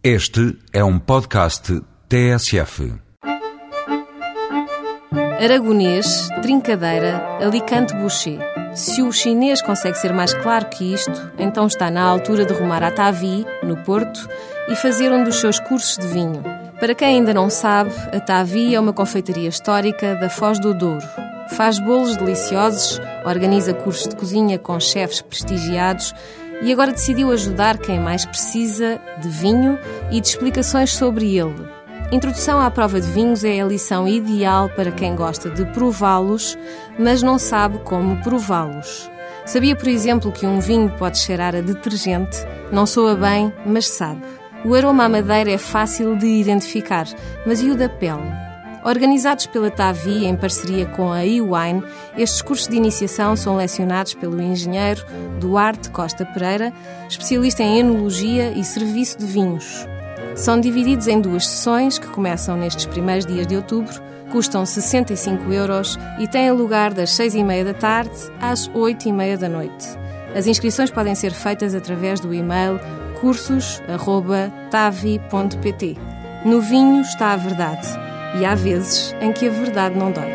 Este é um podcast TSF. Aragonês, trincadeira, Alicante Boucher. Se o chinês consegue ser mais claro que isto, então está na altura de rumar a Tavi, no Porto, e fazer um dos seus cursos de vinho. Para quem ainda não sabe, a Tavi é uma confeitaria histórica da Foz do Douro. Faz bolos deliciosos, organiza cursos de cozinha com chefes prestigiados e agora decidiu ajudar quem mais precisa de vinho e de explicações sobre ele. Introdução à prova de vinhos é a lição ideal para quem gosta de prová-los, mas não sabe como prová-los. Sabia, por exemplo, que um vinho pode cheirar a detergente? Não soa bem, mas sabe. O aroma à madeira é fácil de identificar, mas e o da pele? Organizados pela Tavi em parceria com a eWine, estes cursos de iniciação são lecionados pelo engenheiro Duarte Costa Pereira, especialista em enologia e serviço de vinhos. São divididos em duas sessões que começam nestes primeiros dias de outubro, custam 65 euros e têm lugar das 6 e meia da tarde às 8 e meia da noite. As inscrições podem ser feitas através do e-mail cursos.tavi.pt. No vinho está a verdade e há vezes em que a verdade não dói.